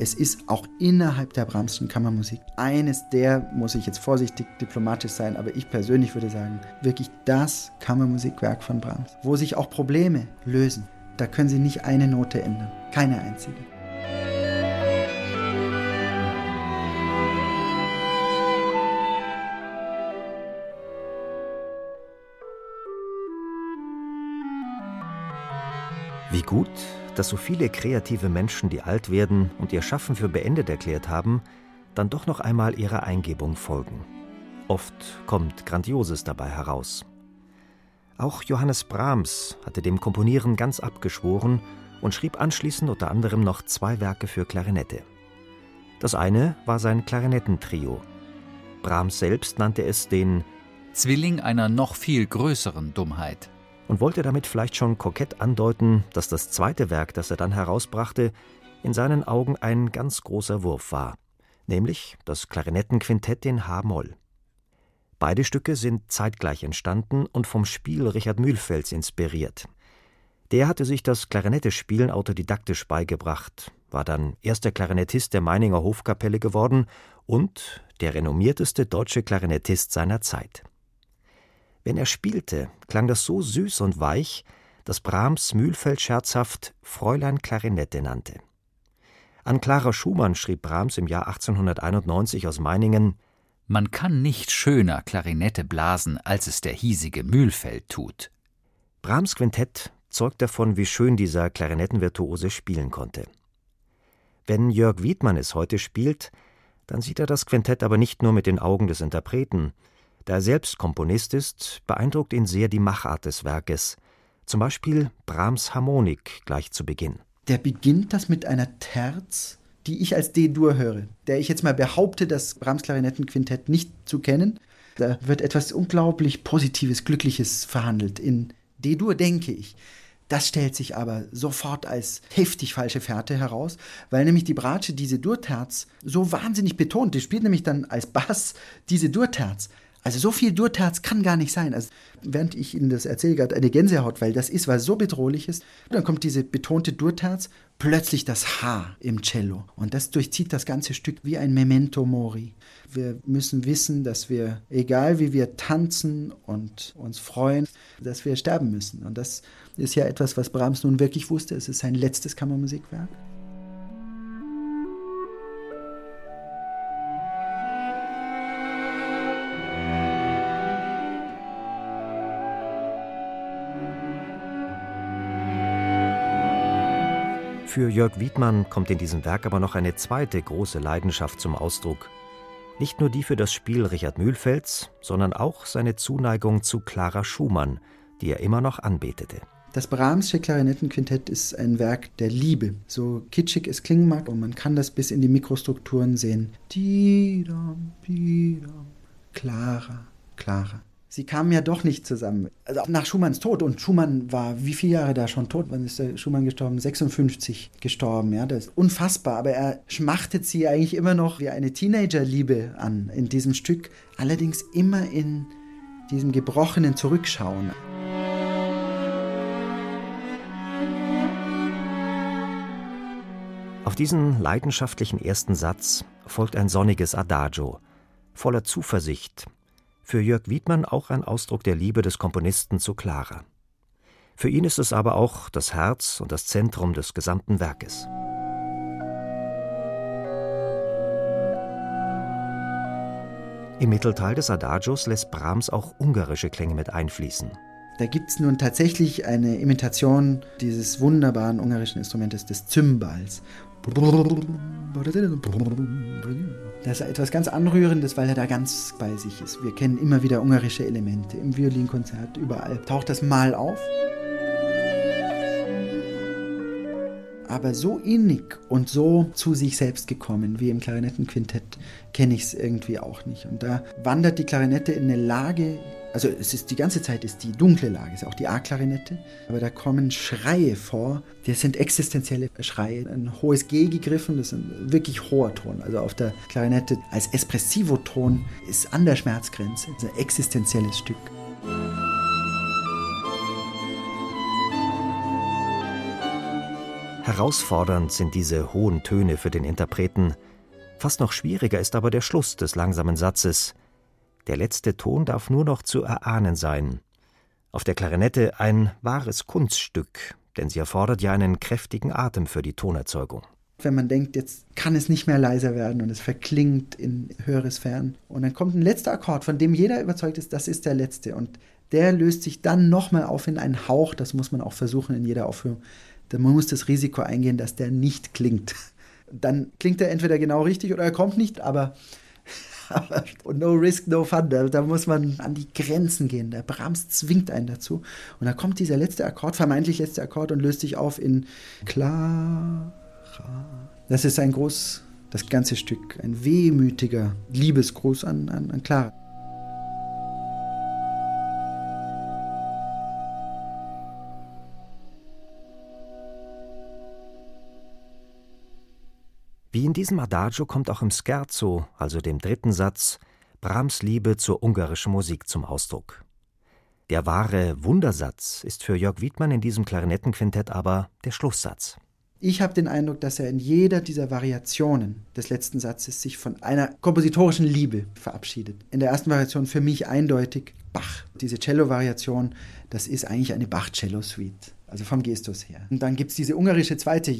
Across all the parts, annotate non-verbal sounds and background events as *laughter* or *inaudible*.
Es ist auch innerhalb der Brahmschen Kammermusik eines der, muss ich jetzt vorsichtig diplomatisch sein, aber ich persönlich würde sagen, wirklich das Kammermusikwerk von Brahms, wo sich auch Probleme lösen. Da können Sie nicht eine Note ändern, keine einzige. Wie gut, dass so viele kreative Menschen, die alt werden und ihr Schaffen für beendet erklärt haben, dann doch noch einmal ihrer Eingebung folgen. Oft kommt Grandioses dabei heraus. Auch Johannes Brahms hatte dem Komponieren ganz abgeschworen und schrieb anschließend unter anderem noch zwei Werke für Klarinette. Das eine war sein Klarinettentrio. Brahms selbst nannte es den Zwilling einer noch viel größeren Dummheit und wollte damit vielleicht schon kokett andeuten, dass das zweite Werk, das er dann herausbrachte, in seinen Augen ein ganz großer Wurf war, nämlich das Klarinettenquintett in H-Moll. Beide Stücke sind zeitgleich entstanden und vom Spiel Richard Mühlfelds inspiriert. Der hatte sich das Klarinettespielen autodidaktisch beigebracht, war dann erster Klarinettist der Meininger Hofkapelle geworden und der renommierteste deutsche Klarinettist seiner Zeit. Wenn er spielte, klang das so süß und weich, dass Brahms Mühlfeld scherzhaft Fräulein Klarinette nannte. An Clara Schumann schrieb Brahms im Jahr 1891 aus Meiningen Man kann nicht schöner Klarinette blasen, als es der hiesige Mühlfeld tut. Brahms Quintett zeugt davon, wie schön dieser Klarinettenvirtuose spielen konnte. Wenn Jörg Wiedmann es heute spielt, dann sieht er das Quintett aber nicht nur mit den Augen des Interpreten, da er selbst Komponist ist, beeindruckt ihn sehr die Machart des Werkes, zum Beispiel Brahms Harmonik gleich zu Beginn. Der beginnt das mit einer Terz, die ich als D-Dur höre, der ich jetzt mal behaupte, das Brahms Klarinettenquintett nicht zu kennen. Da wird etwas unglaublich Positives, Glückliches verhandelt. In D-Dur denke ich. Das stellt sich aber sofort als heftig falsche Fährte heraus, weil nämlich die Bratsche diese Durterz so wahnsinnig betont. Die spielt nämlich dann als Bass diese Durterz. Also so viel Durterz kann gar nicht sein. Also während ich Ihnen das erzähle, gerade eine Gänsehaut, weil das ist was so bedrohliches. Dann kommt diese betonte Durterz, plötzlich das H im Cello. Und das durchzieht das ganze Stück wie ein Memento Mori. Wir müssen wissen, dass wir, egal wie wir tanzen und uns freuen, dass wir sterben müssen. Und das ist ja etwas, was Brahms nun wirklich wusste. Es ist sein letztes Kammermusikwerk. Für Jörg Wiedmann kommt in diesem Werk aber noch eine zweite große Leidenschaft zum Ausdruck. Nicht nur die für das Spiel Richard Mühlfelds, sondern auch seine Zuneigung zu Clara Schumann, die er immer noch anbetete. Das Brahmsche Klarinettenquintett ist ein Werk der Liebe. So kitschig es klingen mag, und man kann das bis in die Mikrostrukturen sehen. Clara, Clara sie kamen ja doch nicht zusammen. Also nach Schumanns Tod und Schumann war wie viele Jahre da schon tot? Wann ist der Schumann gestorben? 56 gestorben, ja, das ist unfassbar. Aber er schmachtet sie eigentlich immer noch wie eine Teenagerliebe an in diesem Stück, allerdings immer in diesem gebrochenen Zurückschauen. Auf diesen leidenschaftlichen ersten Satz folgt ein sonniges Adagio, voller Zuversicht, für Jörg Wiedmann auch ein Ausdruck der Liebe des Komponisten zu Clara. Für ihn ist es aber auch das Herz und das Zentrum des gesamten Werkes. Im Mittelteil des Adagios lässt Brahms auch ungarische Klänge mit einfließen. Da gibt es nun tatsächlich eine Imitation dieses wunderbaren ungarischen Instrumentes des Cymbals. Das ist etwas ganz Anrührendes, weil er da ganz bei sich ist. Wir kennen immer wieder ungarische Elemente im Violinkonzert, überall taucht das mal auf. aber so innig und so zu sich selbst gekommen wie im Klarinettenquintett kenne ich es irgendwie auch nicht. Und da wandert die Klarinette in eine Lage, also es ist die ganze Zeit ist die dunkle Lage, ist auch die A-Klarinette, aber da kommen Schreie vor, das sind existenzielle Schreie. Ein hohes G gegriffen, das ist ein wirklich hoher Ton. Also auf der Klarinette als Espressivo-Ton ist an der Schmerzgrenze, ist ein existenzielles Stück. Herausfordernd sind diese hohen Töne für den Interpreten. Fast noch schwieriger ist aber der Schluss des langsamen Satzes. Der letzte Ton darf nur noch zu erahnen sein. Auf der Klarinette ein wahres Kunststück, denn sie erfordert ja einen kräftigen Atem für die Tonerzeugung. Wenn man denkt, jetzt kann es nicht mehr leiser werden und es verklingt in höhere Sphären. Und dann kommt ein letzter Akkord, von dem jeder überzeugt ist, das ist der letzte. Und der löst sich dann nochmal auf in einen Hauch, das muss man auch versuchen in jeder Aufführung, man muss das Risiko eingehen, dass der nicht klingt. Dann klingt er entweder genau richtig oder er kommt nicht, aber, *laughs* aber no risk, no fun. Da, da, muss man an die Grenzen gehen. Der Brahms zwingt einen dazu. Und da kommt dieser letzte Akkord, vermeintlich letzte Akkord, und löst sich auf in Clara. Das ist ein groß, das ganze Stück, ein wehmütiger Liebesgruß an, an, an Clara. Wie in diesem Adagio kommt auch im Scherzo, also dem dritten Satz, Brahms Liebe zur ungarischen Musik zum Ausdruck. Der wahre Wundersatz ist für Jörg Wiedmann in diesem Klarinettenquintett aber der Schlusssatz. Ich habe den Eindruck, dass er in jeder dieser Variationen des letzten Satzes sich von einer kompositorischen Liebe verabschiedet. In der ersten Variation für mich eindeutig Bach. Diese Cello-Variation, das ist eigentlich eine Bach-Cello-Suite. Also vom Gestus her. Und dann gibt es diese ungarische zweite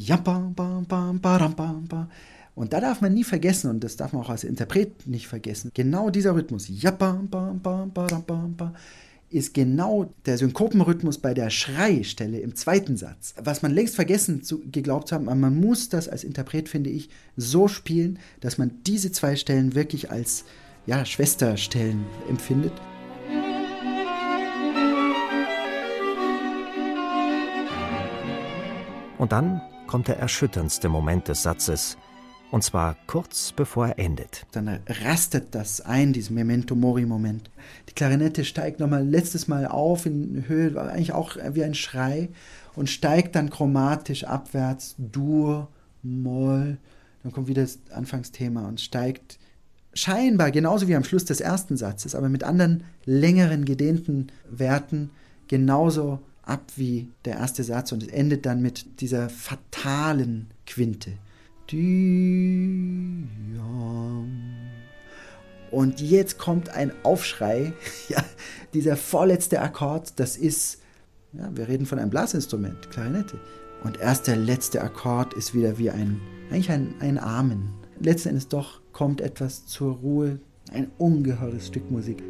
und da darf man nie vergessen, und das darf man auch als Interpret nicht vergessen, genau dieser Rhythmus ist genau der Synkopenrhythmus bei der Schreistelle im zweiten Satz. Was man längst vergessen zu, geglaubt haben, man muss das als Interpret, finde ich, so spielen, dass man diese zwei Stellen wirklich als ja, Schwesterstellen empfindet. Und dann kommt der erschütterndste Moment des Satzes, und zwar kurz bevor er endet. Dann rastet das ein, diesen Memento Mori-Moment. Die Klarinette steigt nochmal letztes Mal auf in Höhe, eigentlich auch wie ein Schrei, und steigt dann chromatisch abwärts, Dur, Moll, dann kommt wieder das Anfangsthema und steigt scheinbar genauso wie am Schluss des ersten Satzes, aber mit anderen längeren, gedehnten Werten genauso ab wie der erste Satz und es endet dann mit dieser fatalen Quinte. Und jetzt kommt ein Aufschrei. Ja, dieser vorletzte Akkord, das ist, ja, wir reden von einem Blasinstrument, Klarinette. Und erst der letzte Akkord ist wieder wie ein, eigentlich ein, ein Amen. Letzten Endes doch kommt etwas zur Ruhe, ein ungeheures Stück Musik.